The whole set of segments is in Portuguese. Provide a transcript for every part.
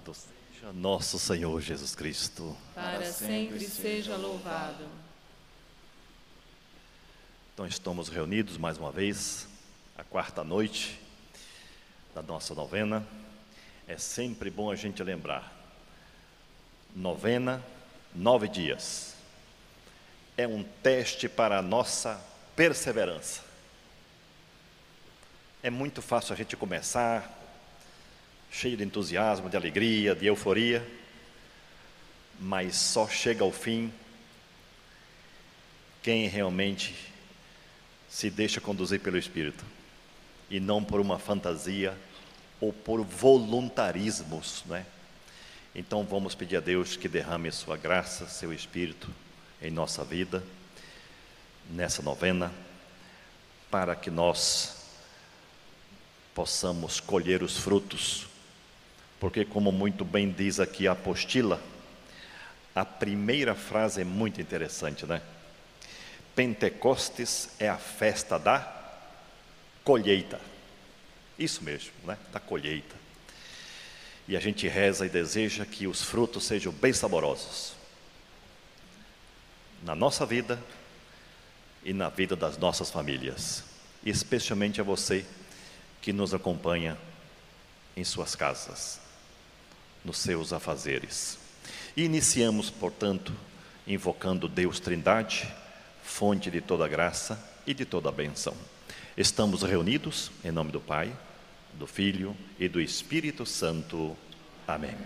Louvado seja nosso Senhor Jesus Cristo. Para sempre seja louvado. Então estamos reunidos mais uma vez, a quarta noite da nossa novena. É sempre bom a gente lembrar. Novena, nove dias. É um teste para a nossa perseverança. É muito fácil a gente começar, cheio de entusiasmo, de alegria, de euforia, mas só chega ao fim quem realmente se deixa conduzir pelo Espírito e não por uma fantasia ou por voluntarismos, né? Então vamos pedir a Deus que derrame sua graça, seu Espírito em nossa vida, nessa novena, para que nós possamos colher os frutos, porque, como muito bem diz aqui a apostila, a primeira frase é muito interessante, né? Pentecostes é a festa da colheita. Isso mesmo, né? Da colheita. E a gente reza e deseja que os frutos sejam bem saborosos na nossa vida e na vida das nossas famílias, especialmente a você que nos acompanha em suas casas, nos seus afazeres. E iniciamos, portanto, invocando Deus Trindade, fonte de toda graça e de toda benção. Estamos reunidos em nome do Pai, do Filho e do Espírito Santo. Amém.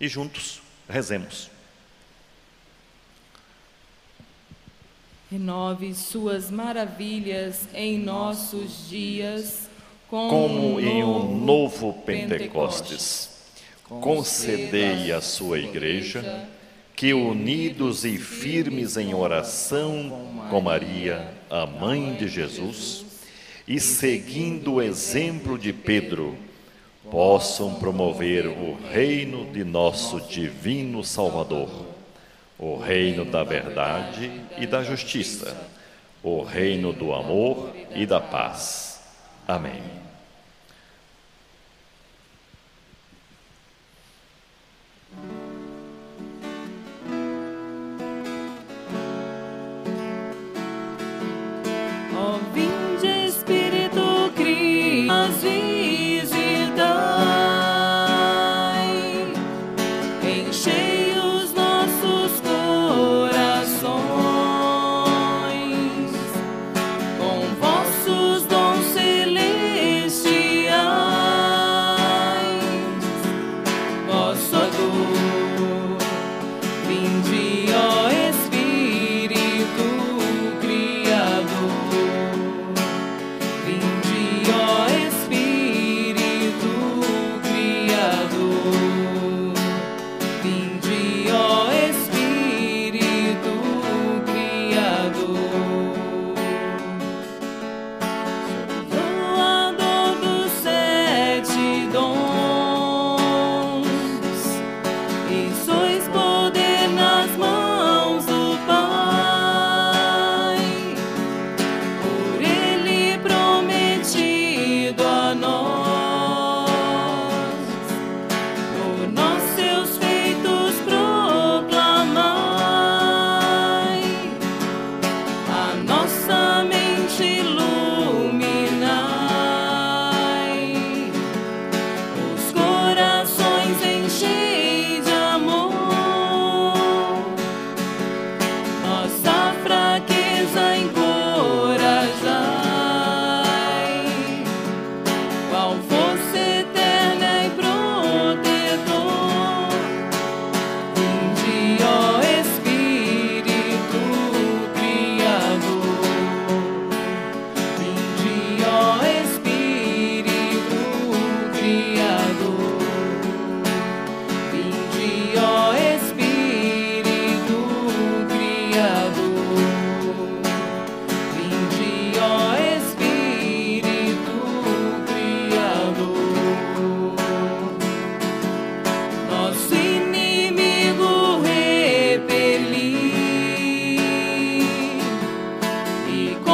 E juntos rezemos. Renove suas maravilhas em nossos dias, como em um novo Pentecostes. Concedei à sua igreja que, unidos e firmes em oração com Maria, a mãe de Jesus, e seguindo o exemplo de Pedro, possam promover o reino de nosso divino Salvador, o reino da verdade e da justiça, o reino do amor e da paz. Amém. E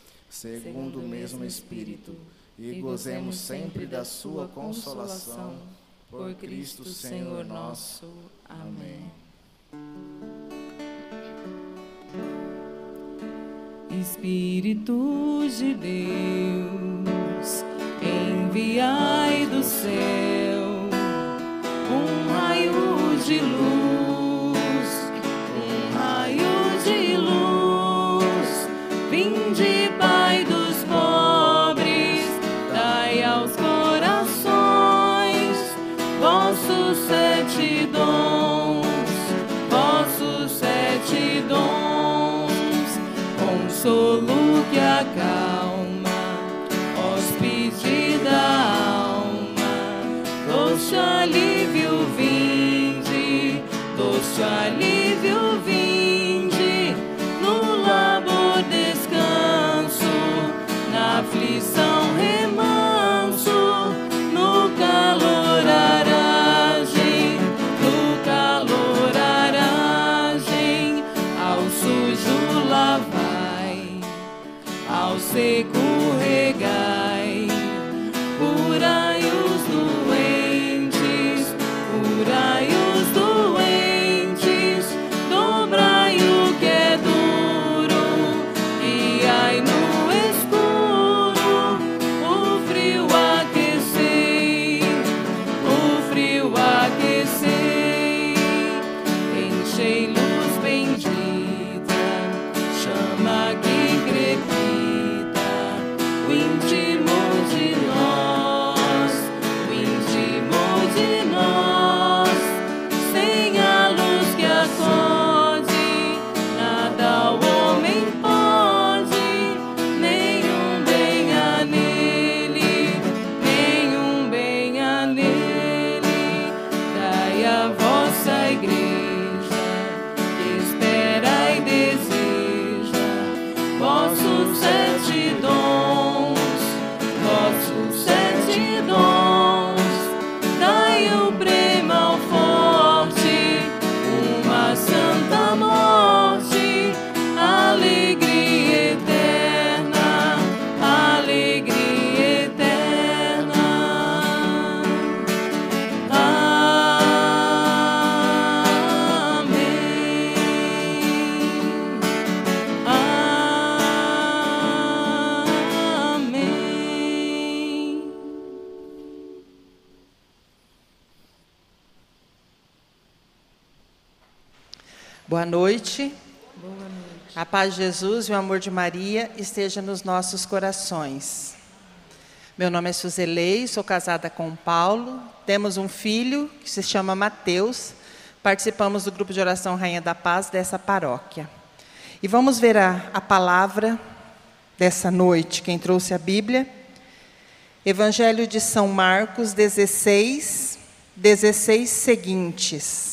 segundo o mesmo Espírito, e gozemos sempre da sua consolação, por Cristo Senhor nosso. Amém. Espírito de Deus, enviai do céu um raio de luz, vossos sete dons consolo que acalma, Boa noite. A paz de Jesus e o amor de Maria esteja nos nossos corações. Meu nome é Suzelei, sou casada com Paulo. Temos um filho que se chama Mateus. Participamos do grupo de oração Rainha da Paz dessa paróquia. E vamos ver a, a palavra dessa noite, quem trouxe a Bíblia. Evangelho de São Marcos 16, 16 seguintes.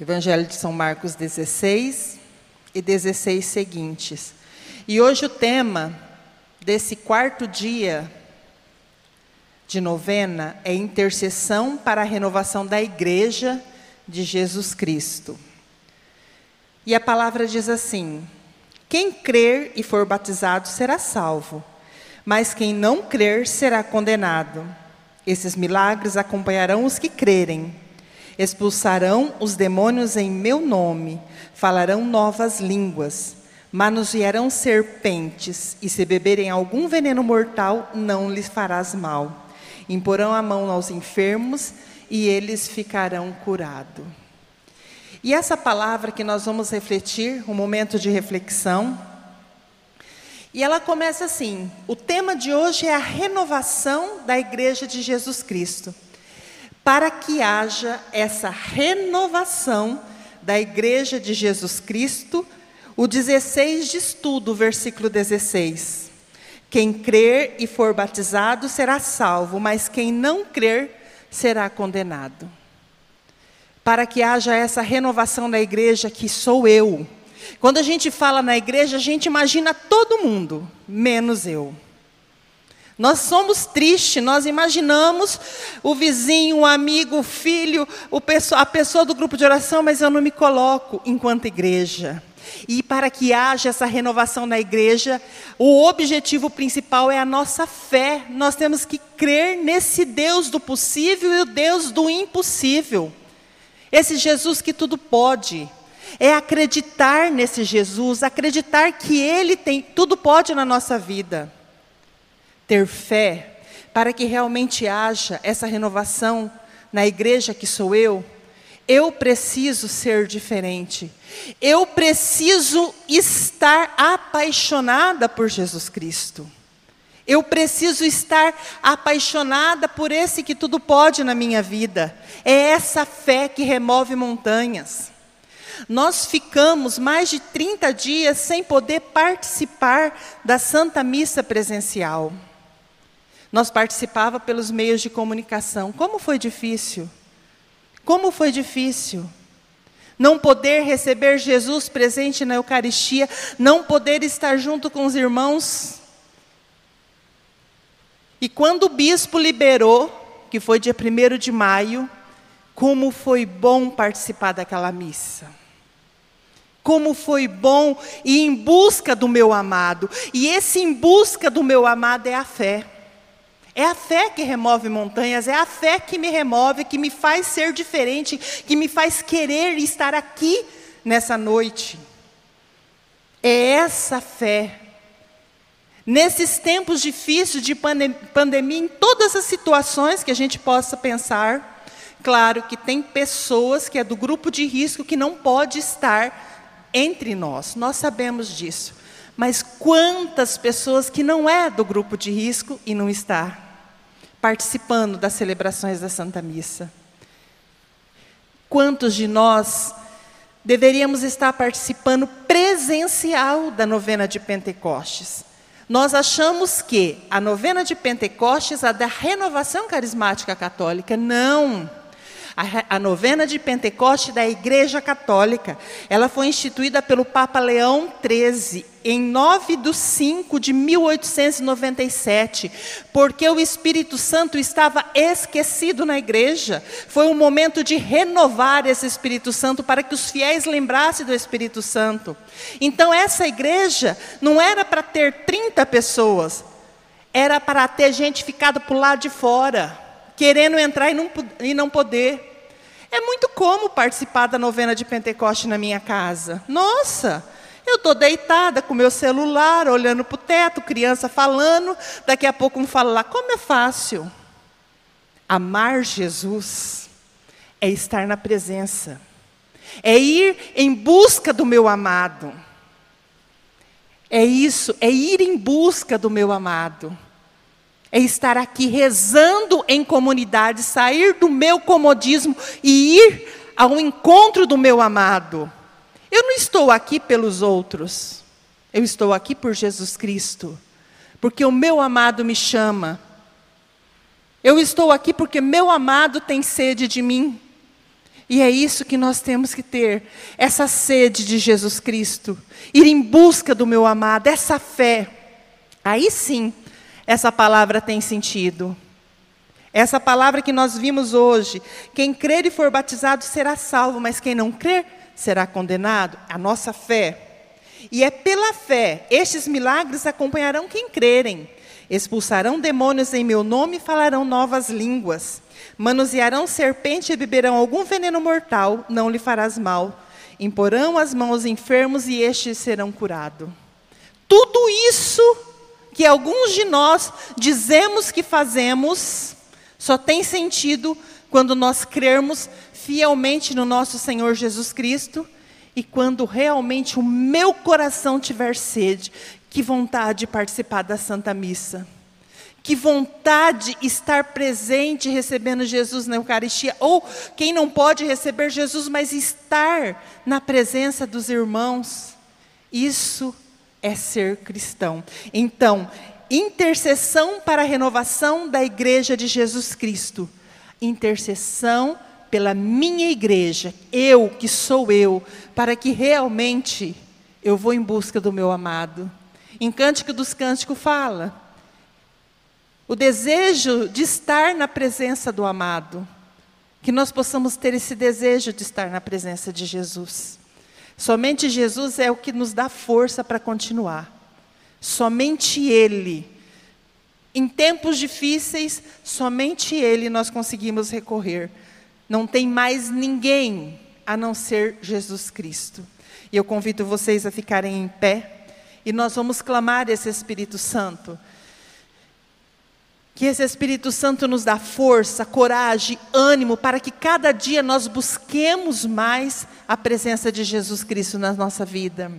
Evangelho de São Marcos 16 e 16 seguintes. E hoje o tema desse quarto dia de novena é intercessão para a renovação da igreja de Jesus Cristo. E a palavra diz assim: Quem crer e for batizado será salvo, mas quem não crer será condenado. Esses milagres acompanharão os que crerem. Expulsarão os demônios em meu nome, falarão novas línguas, manusearão serpentes, e se beberem algum veneno mortal, não lhes farás mal. Imporão a mão aos enfermos e eles ficarão curados. E essa palavra que nós vamos refletir, um momento de reflexão, e ela começa assim: o tema de hoje é a renovação da Igreja de Jesus Cristo. Para que haja essa renovação da Igreja de Jesus Cristo, o 16 diz tudo, versículo 16. Quem crer e for batizado será salvo, mas quem não crer será condenado. Para que haja essa renovação da igreja que sou eu. Quando a gente fala na igreja, a gente imagina todo mundo, menos eu. Nós somos tristes, nós imaginamos o vizinho, o amigo, o filho, o a pessoa do grupo de oração, mas eu não me coloco enquanto igreja. E para que haja essa renovação na igreja, o objetivo principal é a nossa fé. Nós temos que crer nesse Deus do possível e o Deus do impossível. Esse Jesus que tudo pode. É acreditar nesse Jesus, acreditar que Ele tem tudo pode na nossa vida. Ter fé para que realmente haja essa renovação na igreja que sou eu eu preciso ser diferente. Eu preciso estar apaixonada por Jesus Cristo. Eu preciso estar apaixonada por esse que tudo pode na minha vida. É essa fé que remove montanhas. Nós ficamos mais de 30 dias sem poder participar da Santa Missa presencial. Nós participava pelos meios de comunicação. Como foi difícil? Como foi difícil não poder receber Jesus presente na Eucaristia, não poder estar junto com os irmãos. E quando o bispo liberou, que foi dia 1 de maio, como foi bom participar daquela missa. Como foi bom ir em busca do meu amado. E esse em busca do meu amado é a fé. É a fé que remove montanhas, é a fé que me remove, que me faz ser diferente, que me faz querer estar aqui nessa noite. É essa fé. Nesses tempos difíceis de pandemia, em todas as situações que a gente possa pensar, claro que tem pessoas que é do grupo de risco que não pode estar entre nós, nós sabemos disso. Mas quantas pessoas que não é do grupo de risco e não está? Participando das celebrações da Santa Missa. Quantos de nós deveríamos estar participando presencial da novena de Pentecostes? Nós achamos que a novena de Pentecostes é da renovação carismática católica. Não. A, a novena de Pentecoste da Igreja Católica, ela foi instituída pelo Papa Leão XIII em 9 de 5 de 1897, porque o Espírito Santo estava esquecido na igreja. Foi um momento de renovar esse Espírito Santo para que os fiéis lembrassem do Espírito Santo. Então, essa igreja não era para ter 30 pessoas, era para ter gente ficada para o lado de fora, querendo entrar e não, e não poder. É muito como participar da novena de Pentecoste na minha casa. Nossa, eu estou deitada com meu celular, olhando para o teto, criança falando, daqui a pouco um fala lá, como é fácil. Amar Jesus é estar na presença, é ir em busca do meu amado. É isso, é ir em busca do meu amado. É estar aqui rezando em comunidade, sair do meu comodismo e ir ao encontro do meu amado. Eu não estou aqui pelos outros, eu estou aqui por Jesus Cristo, porque o meu amado me chama. Eu estou aqui porque meu amado tem sede de mim. E é isso que nós temos que ter, essa sede de Jesus Cristo, ir em busca do meu amado, essa fé. Aí sim, essa palavra tem sentido. Essa palavra que nós vimos hoje, quem crer e for batizado será salvo, mas quem não crer será condenado. A nossa fé. E é pela fé, estes milagres acompanharão quem crerem. Expulsarão demônios em meu nome e falarão novas línguas. Manusearão serpente e beberão algum veneno mortal, não lhe farás mal. Imporão as mãos enfermos e estes serão curados. Tudo isso que alguns de nós dizemos que fazemos, só tem sentido quando nós crermos fielmente no nosso Senhor Jesus Cristo e quando realmente o meu coração tiver sede, que vontade de participar da Santa Missa. Que vontade de estar presente recebendo Jesus na Eucaristia. Ou quem não pode receber Jesus, mas estar na presença dos irmãos. Isso é ser cristão. Então, intercessão para a renovação da igreja de Jesus Cristo. Intercessão pela minha igreja, eu que sou eu, para que realmente eu vou em busca do meu amado. Em Cântico dos Cânticos fala o desejo de estar na presença do amado, que nós possamos ter esse desejo de estar na presença de Jesus. Somente Jesus é o que nos dá força para continuar. Somente Ele. Em tempos difíceis, somente Ele nós conseguimos recorrer. Não tem mais ninguém a não ser Jesus Cristo. E eu convido vocês a ficarem em pé e nós vamos clamar esse Espírito Santo. Que esse Espírito Santo nos dá força, coragem, ânimo para que cada dia nós busquemos mais a presença de Jesus Cristo na nossa vida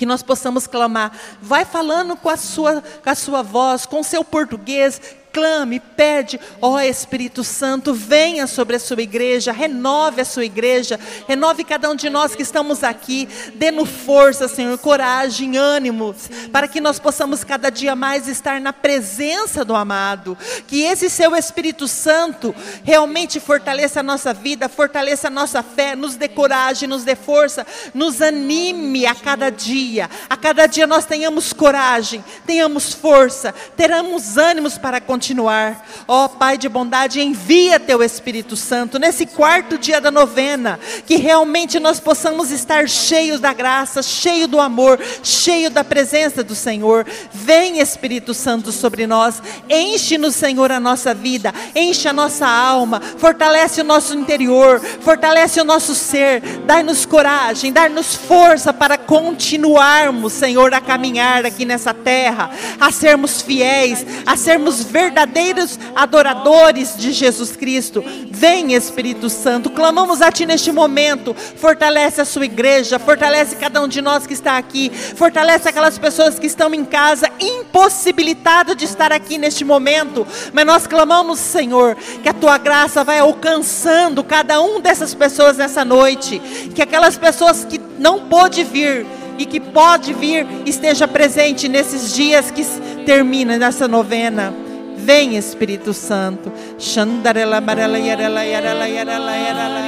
que nós possamos clamar. Vai falando com a sua, com a sua voz, com o seu português, clame, pede, ó oh, Espírito Santo, venha sobre a sua igreja, renove a sua igreja, renove cada um de nós que estamos aqui, dê-nos força, Senhor, coragem, ânimo, para que nós possamos cada dia mais estar na presença do amado, que esse seu Espírito Santo realmente fortaleça a nossa vida, fortaleça a nossa fé, nos dê coragem, nos dê força, nos anime a cada dia, a cada dia nós tenhamos coragem, tenhamos força, teremos ânimos para continuar continuar. Ó oh, Pai de bondade, envia teu Espírito Santo nesse quarto dia da novena, que realmente nós possamos estar cheios da graça, cheio do amor, cheio da presença do Senhor. Vem Espírito Santo sobre nós, enche-nos, Senhor, a nossa vida, enche a nossa alma, fortalece o nosso interior, fortalece o nosso ser, dai-nos coragem, dai-nos força para continuarmos, Senhor, a caminhar aqui nessa terra, a sermos fiéis, a sermos verdadeiros verdadeiros adoradores de Jesus Cristo. Vem, Espírito Santo, clamamos a Ti neste momento. Fortalece a sua igreja, fortalece cada um de nós que está aqui, fortalece aquelas pessoas que estão em casa, impossibilitado de estar aqui neste momento. Mas nós clamamos, Senhor, que a Tua graça vai alcançando cada um dessas pessoas nessa noite, que aquelas pessoas que não pôde vir e que pode vir esteja presente nesses dias que termina nessa novena. Vem Espírito Santo. Xandarela amarela yarela yarela yarela yarela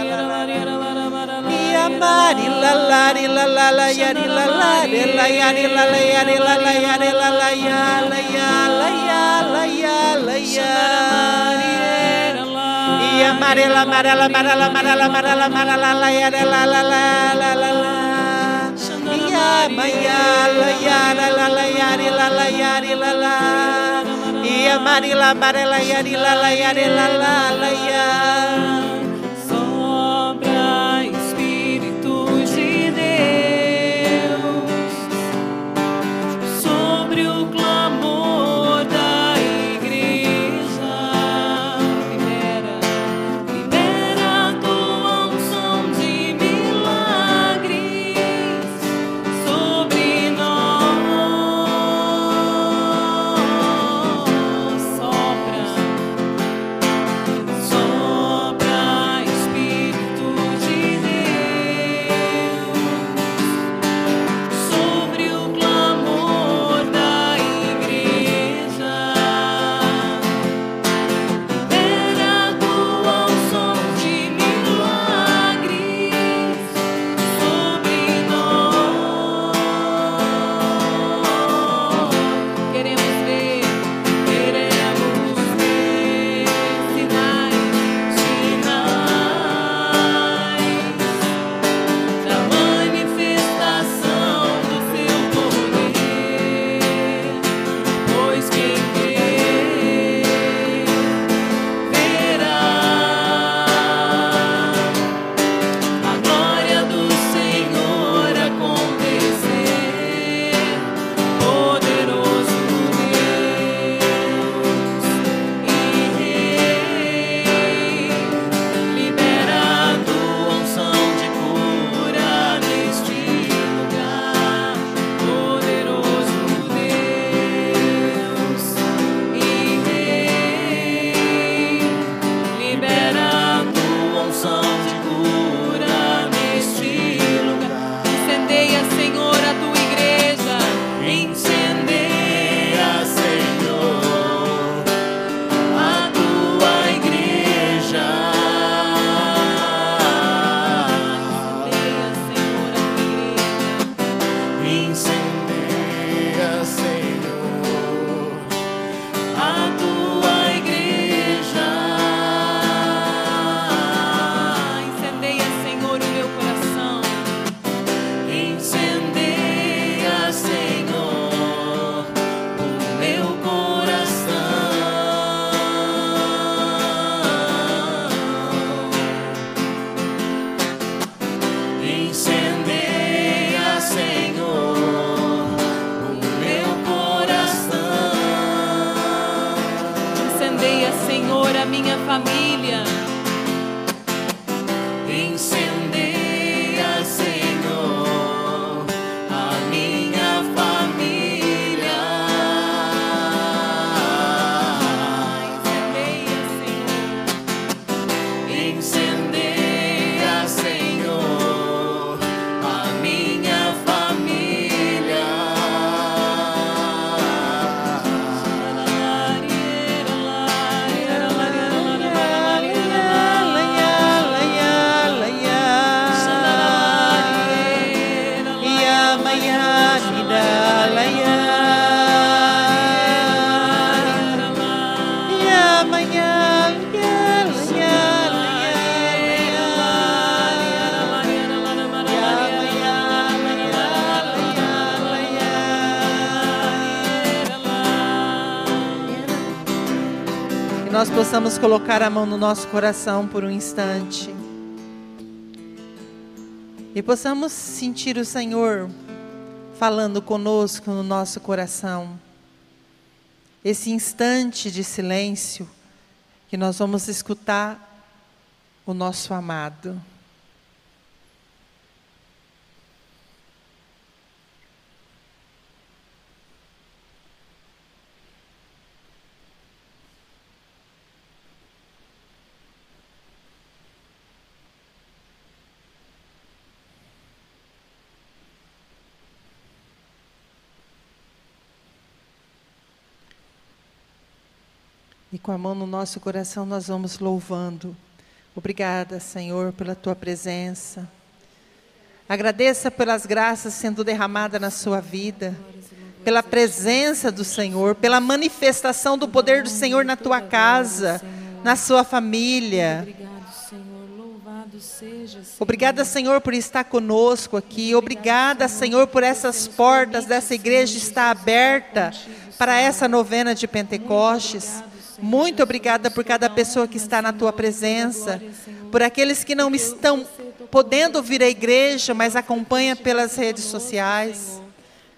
Yamari la la la la la yari la la yari la la yari la la yari la la ya la ya la ya la ya la ya Yamari la mara la mara la mara la yari la la la la la la Ya ma ya la ya la la la yari la la yari la la Ia marila amarela yarila la yarela la la ya. Nós possamos colocar a mão no nosso coração por um instante. E possamos sentir o Senhor falando conosco no nosso coração. Esse instante de silêncio que nós vamos escutar o nosso amado. Com a mão no nosso coração nós vamos louvando. Obrigada, Senhor, pela tua presença. Agradeça pelas graças sendo derramadas na sua vida, pela presença do Senhor, pela manifestação do poder do Senhor na tua casa, na sua família. Obrigada, Senhor, por estar conosco aqui. Obrigada, Senhor, por essas portas dessa igreja estar aberta para essa novena de Pentecostes. Muito obrigada por cada pessoa que está na tua presença, por aqueles que não estão podendo vir à igreja, mas acompanha pelas redes sociais.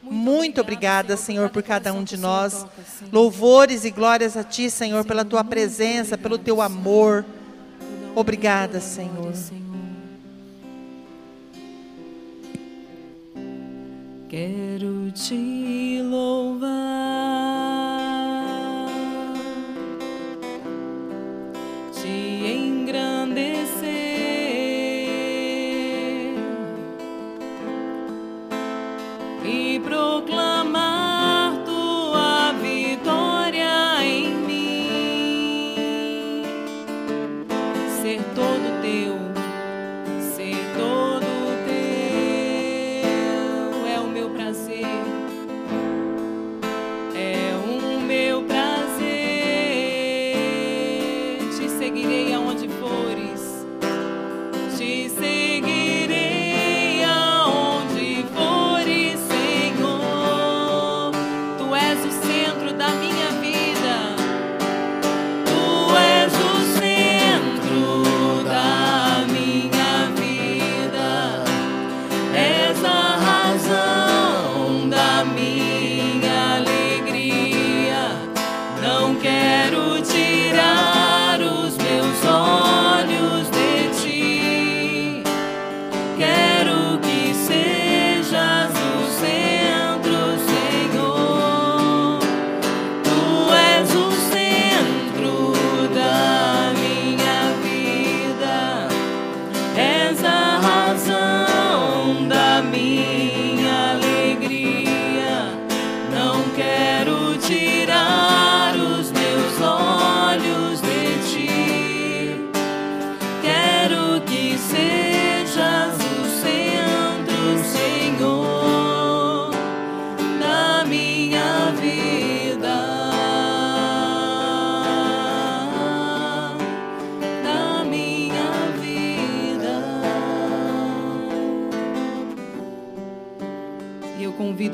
Muito obrigada, Senhor, por cada um de nós. Louvores e glórias a Ti, Senhor, pela Tua presença, pelo Teu amor. Obrigada, Senhor. Quero te louvar. resplandecer e proclamar.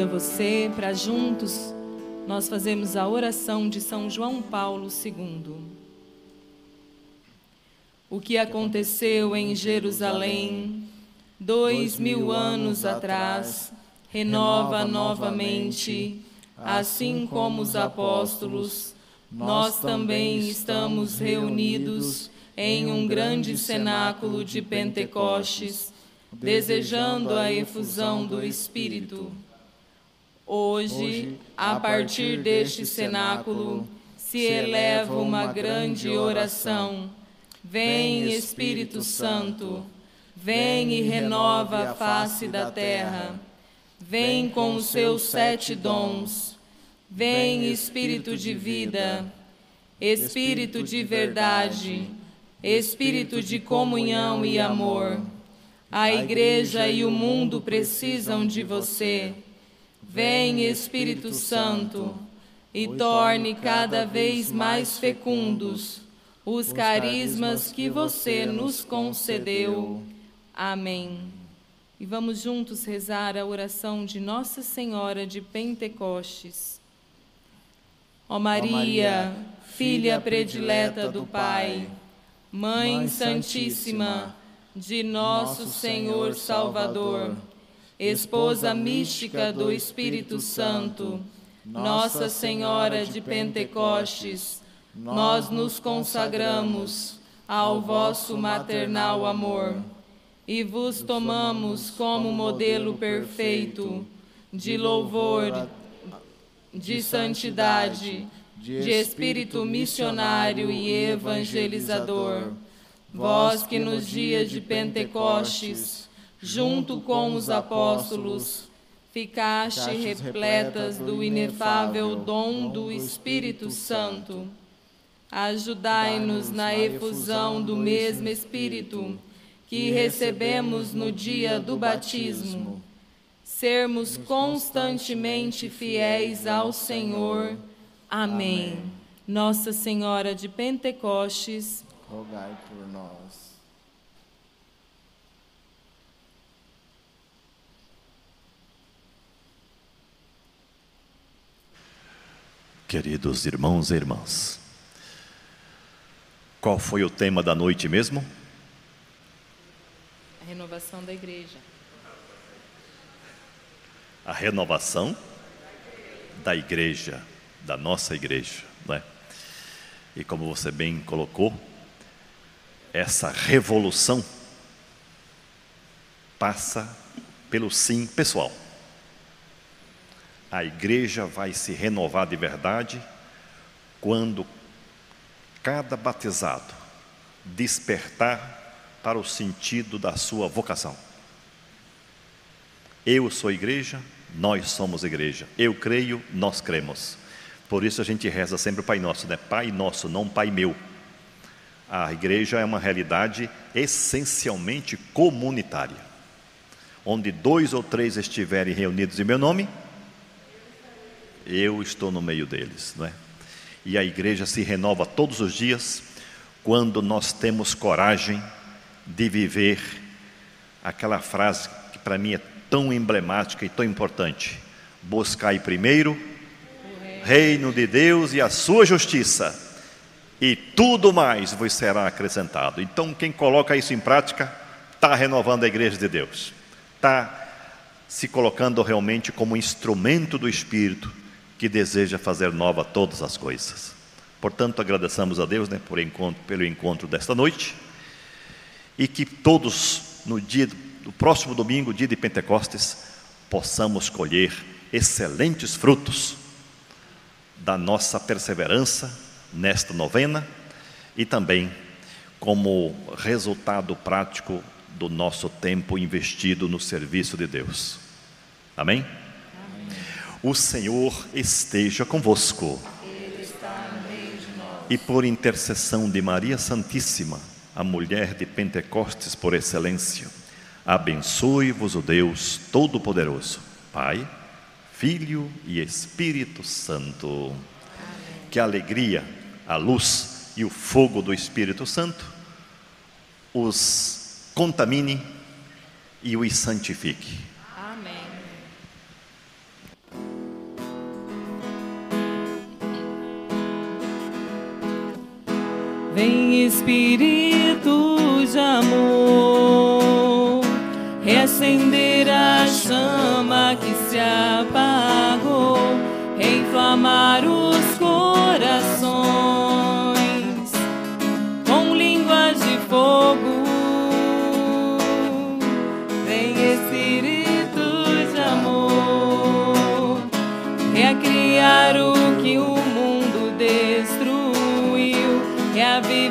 Você para juntos nós fazemos a oração de São João Paulo II. O que aconteceu em Jerusalém dois mil anos atrás renova novamente, assim como os apóstolos, nós também estamos reunidos em um grande cenáculo de Pentecostes, desejando a efusão do Espírito Hoje, a partir deste cenáculo, se eleva uma grande oração. Vem, Espírito Santo, vem e renova a face da terra. Vem com os seus sete dons. Vem, Espírito de vida, Espírito de verdade, Espírito de comunhão e amor. A igreja e o mundo precisam de você. Vem, Espírito Santo, e torne cada vez mais fecundos os carismas que você nos concedeu. Amém. E vamos juntos rezar a oração de Nossa Senhora de Pentecostes. Ó Maria, filha predileta do Pai, Mãe Santíssima de nosso Senhor Salvador, esposa mística do Espírito Santo, Nossa Senhora de Pentecostes, nós nos consagramos ao vosso maternal amor e vos tomamos como modelo perfeito de louvor, de santidade, de espírito missionário e evangelizador. Vós que nos dias de Pentecostes, junto com os apóstolos, ficaste repletas do inefável dom do Espírito Santo. Ajudai-nos na efusão do mesmo Espírito que recebemos no dia do batismo, sermos constantemente fiéis ao Senhor Amém. Nossa Senhora de Pentecostes, rogai por nós. Queridos irmãos e irmãs, qual foi o tema da noite mesmo? A renovação da igreja. A renovação da igreja da nossa igreja. Né? E como você bem colocou, essa revolução passa pelo sim pessoal. A igreja vai se renovar de verdade quando cada batizado despertar para o sentido da sua vocação. Eu sou igreja, nós somos igreja. Eu creio, nós cremos. Por isso a gente reza sempre o Pai Nosso, né? Pai Nosso, não Pai Meu. A igreja é uma realidade essencialmente comunitária. Onde dois ou três estiverem reunidos em meu nome, eu estou no meio deles, não é? E a igreja se renova todos os dias quando nós temos coragem de viver aquela frase que para mim é tão emblemática e tão importante: buscai primeiro reino de Deus e a sua justiça, e tudo mais vos será acrescentado. Então, quem coloca isso em prática, está renovando a igreja de Deus, está se colocando realmente como instrumento do Espírito que deseja fazer nova todas as coisas. Portanto, agradecemos a Deus né, por encontro, pelo encontro desta noite e que todos, no dia do próximo domingo, dia de Pentecostes, possamos colher excelentes frutos da nossa perseverança nesta novena e também como resultado prático do nosso tempo investido no serviço de Deus. Amém? O Senhor esteja convosco. Ele está no meio de nós. E por intercessão de Maria Santíssima, a mulher de Pentecostes por excelência, abençoe-vos o Deus Todo-Poderoso, Pai Filho e Espírito Santo. Amém. Que a alegria, a luz e o fogo do Espírito Santo os contamine e os santifique. Vem Espírito de amor, reacender a chama que se apagou, inflamar os Be.